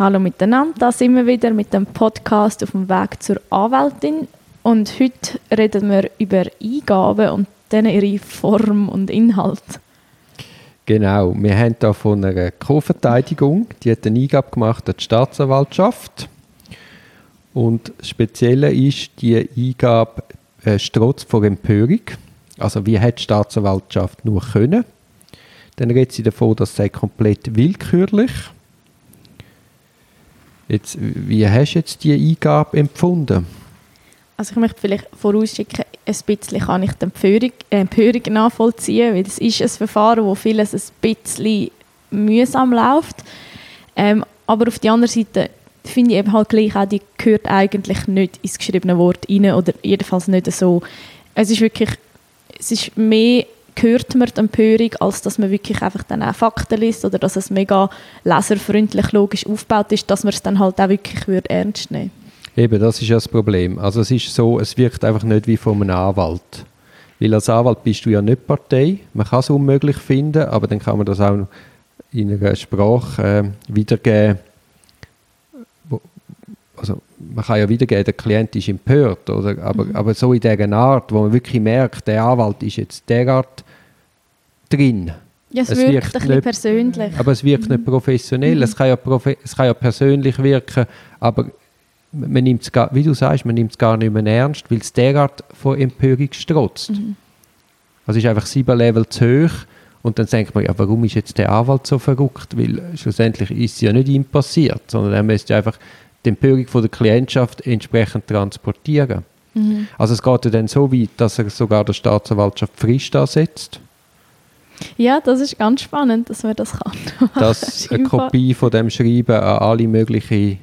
Hallo miteinander, da sind wir wieder mit dem Podcast auf dem Weg zur Anwältin und heute reden wir über Eingaben und dann ihre Form und Inhalt. Genau, wir haben hier von einer Co-Verteidigung, die hat eine Eingabe gemacht an die Staatsanwaltschaft und das Spezielle ist, die Eingabe äh, strotzt vor Empörung. Also wie hat die Staatsanwaltschaft nur können? Dann redet sie davon, dass sei komplett willkürlich. Jetzt, wie hast du jetzt die Eingabe empfunden? Also ich möchte vielleicht vorausschicken, ein bisschen kann ich die Empörung, äh, Empörung nachvollziehen, weil es ist ein Verfahren, wo vieles ein bisschen mühsam läuft. Ähm, aber auf der anderen Seite finde ich eben halt gleich auch, die gehört eigentlich nicht ins geschriebene Wort rein oder jedenfalls nicht so. Es ist wirklich, es ist mehr hört man die Empörung, als dass man wirklich einfach dann auch Fakten liest oder dass es mega leserfreundlich logisch aufgebaut ist, dass man es dann halt auch wirklich würde ernst nehmen Eben, das ist ja das Problem. Also es ist so, es wirkt einfach nicht wie von einem Anwalt. Weil als Anwalt bist du ja nicht Partei. Man kann es unmöglich finden, aber dann kann man das auch in einer Sprache äh, wiedergeben. Also man kann ja wiedergeben, der Klient ist empört, oder? Aber, mhm. aber so in dieser Art, wo man wirklich merkt, der Anwalt ist jetzt derart drin. Ja, es, es wirkt, wirkt ein bisschen persönlich. Aber es wirkt mhm. nicht professionell. Mhm. Es, kann ja es kann ja persönlich wirken, aber man nimmt gar, wie du sagst, man nimmt es gar nicht mehr ernst, weil es derart von Empörung strotzt. Mhm. Also es ist einfach sieben Level zu hoch und dann denkt man, ja, warum ist jetzt der Anwalt so verrückt? Weil schlussendlich ist es ja nicht ihm passiert, sondern er müsste einfach die Empörung von der Klientschaft entsprechend transportieren. Mhm. Also es geht ja dann so weit, dass er sogar der Staatsanwaltschaft Frist ansetzt ja, das ist ganz spannend, dass man das kann. dass eine Kopie von dem Schreiben an alle möglichen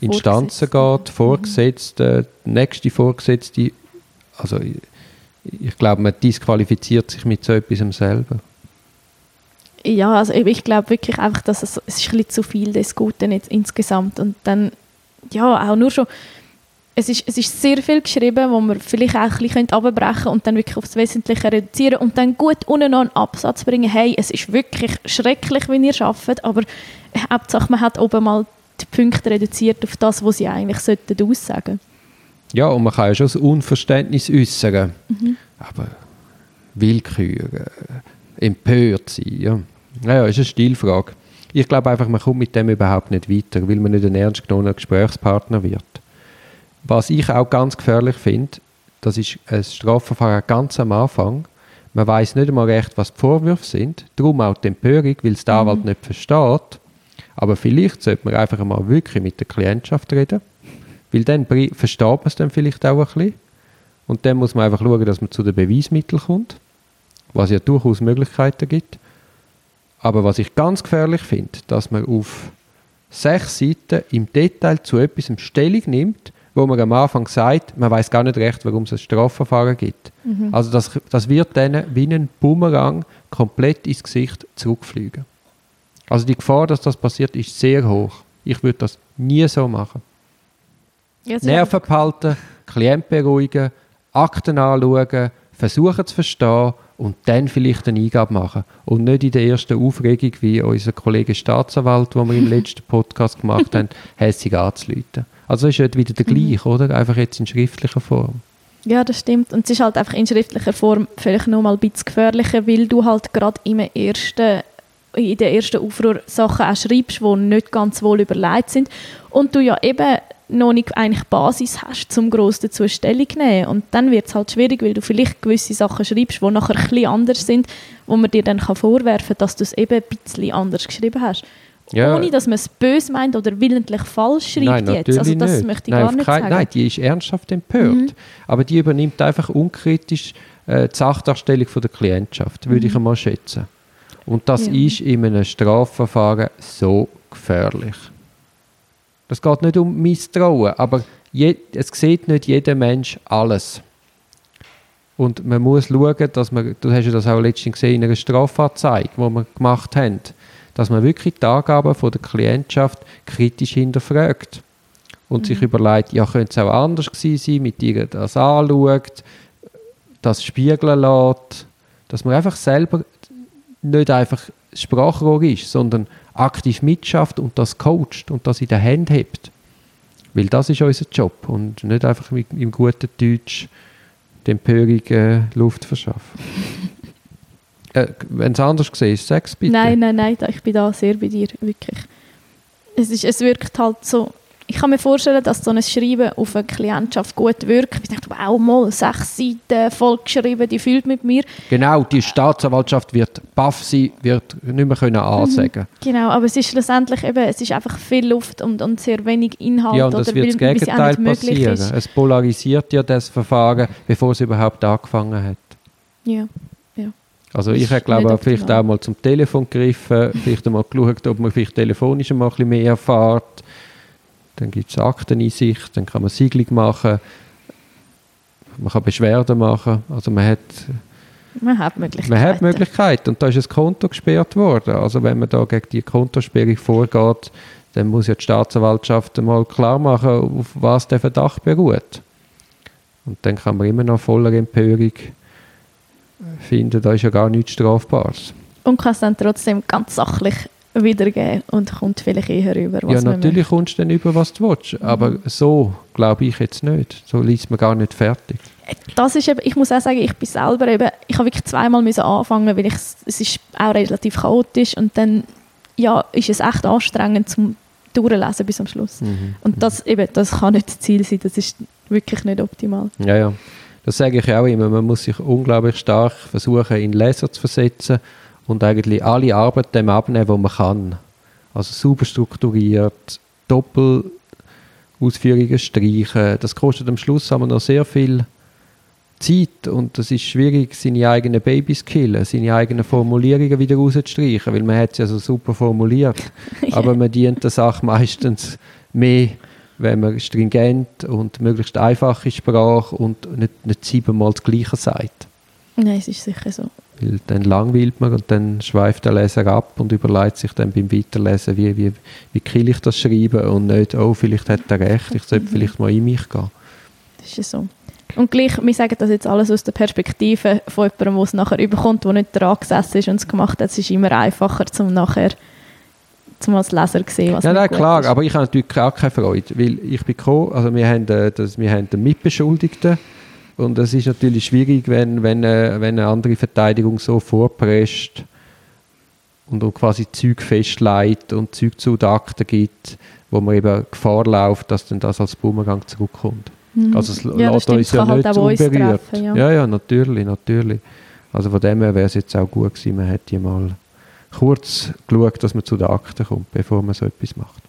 Instanzen geht, Vorgesetzte, mhm. nächste Vorgesetzte. Also ich, ich glaube, man disqualifiziert sich mit so etwas selber. Ja, also ich glaube wirklich einfach, dass es, es ist ein bisschen zu viel des Guten jetzt insgesamt und dann ja auch nur schon es ist, es ist sehr viel geschrieben, wo man vielleicht auch ein bisschen abbrechen und dann wirklich aufs Wesentliche reduzieren und dann gut unten noch einen Absatz bringen. Hey, es ist wirklich schrecklich, wie ihr arbeitet, aber Hauptsache man hat oben mal die Punkte reduziert auf das, was sie eigentlich sollten aussagen. Ja, und man kann ja schon das Unverständnis äußern, mhm. aber Willkür, äh, empört sein, ja. Naja, ist eine Stilfrage. Ich glaube einfach, man kommt mit dem überhaupt nicht weiter, weil man nicht ein ernst genommener Gesprächspartner wird. Was ich auch ganz gefährlich finde, das ist ein Strafverfahren ganz am Anfang. Man weiß nicht einmal recht, was die Vorwürfe sind. Darum auch die Empörung, weil es der Anwalt mhm. nicht versteht. Aber vielleicht sollte man einfach einmal wirklich mit der Klientschaft reden. Weil dann versteht man es dann vielleicht auch ein bisschen. Und dann muss man einfach schauen, dass man zu den Beweismitteln kommt. Was ja durchaus Möglichkeiten gibt. Aber was ich ganz gefährlich finde, dass man auf sechs Seiten im Detail zu etwas Stellung nimmt, wo man am Anfang sagt, man weiß gar nicht recht, warum es ein Strafverfahren gibt. Mhm. Also das, das wird dann wie ein Bumerang komplett ins Gesicht zurückfliegen. Also die Gefahr, dass das passiert, ist sehr hoch. Ich würde das nie so machen. Ja, Nerven behalten, Klient beruhigen, Akten anschauen, versuchen zu verstehen und dann vielleicht eine Eingabe machen. Und nicht in der ersten Aufregung, wie unser Kollege Staatsanwalt, den wir im letzten Podcast gemacht haben, hässig anzuleiten. Also ist ja wieder der gleiche, mhm. oder? Einfach jetzt in schriftlicher Form. Ja, das stimmt. Und es ist halt einfach in schriftlicher Form vielleicht noch mal ein bisschen gefährlicher, weil du halt gerade im ersten, in der ersten Aufruhr Sachen auch schreibst, die nicht ganz wohl überlegt sind und du ja eben noch nicht eigentlich Basis hast, zum gross dazu Stellung zu nehmen. Und dann wird es halt schwierig, weil du vielleicht gewisse Sachen schreibst, die nachher ein bisschen anders sind, wo man dir dann vorwerfen kann, dass du es eben ein bisschen anders geschrieben hast. Ja. Ohne, dass man es böse meint oder willentlich falsch schreibt nein, jetzt. Also das nicht. möchte ich nein, gar nicht kein, sagen. Nein, die ist ernsthaft empört. Mhm. Aber die übernimmt einfach unkritisch äh, die Sachdarstellung von der Klientschaft, würde mhm. ich einmal schätzen. Und das ja. ist in einem Strafverfahren so gefährlich. Das geht nicht um Misstrauen, aber je, es sieht nicht jeder Mensch alles. Und man muss schauen, dass man, du hast ja das auch letztens gesehen in einer Strafanzeige, die wir gemacht haben, dass man wirklich die Angaben von der Klientschaft kritisch hinterfragt und mhm. sich überlegt, ja, könnte es auch anders gewesen sein, mit ihr das anschaut, das spiegeln lässt, dass man einfach selber nicht einfach Sprachrohr ist, sondern aktiv mitschafft und das coacht und das in der Hand hebt. Weil das ist unser Job und nicht einfach mit, im guten Deutsch dem Empörung Luft verschaffen. äh, Wenn es anders siehst, sag es bitte. Nein, nein, nein, ich bin da sehr bei dir, wirklich. Es, ist, es wirkt halt so, ich kann mir vorstellen, dass so ein Schreiben auf eine Klientschaft gut wirkt. Ich denke, wow, mal sechs Seiten voll geschrieben, die fühlt mit mir. Genau, die Staatsanwaltschaft wird baff sein, wird nicht mehr können ansagen. Mhm, genau, aber es ist schlussendlich eben, es ist einfach viel Luft und, und sehr wenig Inhalt. Ja, und das wird das Gegenteil passieren. Ist. Es polarisiert ja das Verfahren, bevor es überhaupt angefangen hat. Ja. Also ich hätte glaube vielleicht auch mal zum Telefon gegriffen, vielleicht einmal geschaut, ob man vielleicht telefonisch mal ein bisschen mehr erfährt. Dann gibt es Akteneinsicht, dann kann man Siegling machen, man kann Beschwerden machen. Also man hat man hat Möglichkeiten. Man hat Möglichkeiten und da ist ein Konto gesperrt worden. Also wenn man da gegen die Kontosperrung vorgeht, dann muss ja die Staatsanwaltschaft mal klar machen, auf was der Verdacht beruht. Und dann kann man immer noch voller Empörung finden, da ist ja gar nichts Strafbares. Und kann es dann trotzdem ganz sachlich wiedergeben und kommt vielleicht eher über, was Ja, natürlich kommst du dann über, was du willst, mhm. aber so glaube ich jetzt nicht. So liest man gar nicht fertig. Das ist eben, ich muss auch sagen, ich bin selber eben, ich habe wirklich zweimal müssen anfangen, weil ich, es ist auch relativ chaotisch und dann ja, ist es echt anstrengend zum Durchlesen bis zum Schluss. Mhm. Und das, eben, das kann nicht das Ziel sein, das ist wirklich nicht optimal. Ja, ja. Das sage ich auch immer. Man muss sich unglaublich stark versuchen, in Leser zu versetzen und eigentlich alle Arbeit dem abnehmen, wo man kann. Also sauber strukturiert, Doppelausführungen streichen. Das kostet am Schluss aber noch sehr viel Zeit und es ist schwierig, seine eigenen Babys zu killen, seine eigenen Formulierungen wieder rauszustreichen, weil man hat es ja so super formuliert. Aber man dient der Sache meistens mehr wenn man stringent und möglichst einfache Sprache und nicht, nicht siebenmal das Gleiche sagt. Nein, es ist sicher so. Weil dann langweilt man und dann schweift der Leser ab und überlegt sich dann beim Weiterlesen, wie, wie, wie kill ich das schreiben und nicht, oh, vielleicht hat er recht, ich sollte mhm. vielleicht mal in mich gehen. Das ist so. Und gleich, wir sagen das jetzt alles aus der Perspektive von jemandem, der es nachher überkommt, der nicht dran gesessen ist und es gemacht hat. Es ist immer einfacher, um nachher zum als Leser sehen, was Ja, nein, klar, ist. aber ich habe natürlich auch keine Freude, weil ich bin gekommen, also wir haben, äh, das, wir haben den Mitbeschuldigten und es ist natürlich schwierig, wenn, wenn, äh, wenn eine andere Verteidigung so vorpresst und, quasi Zeug festlegt und Zeug zu den Akten gibt, wo man eben Gefahr läuft, dass dann das als Bumerang zurückkommt. Mhm. Also es ja, lässt uns ja nicht halt unberührt. Treffen, ja. ja. ja, natürlich, natürlich. Also von dem her wäre es jetzt auch gut gewesen, man hätte mal kurz geschaut, dass man zu den Akten kommt, bevor man so etwas macht.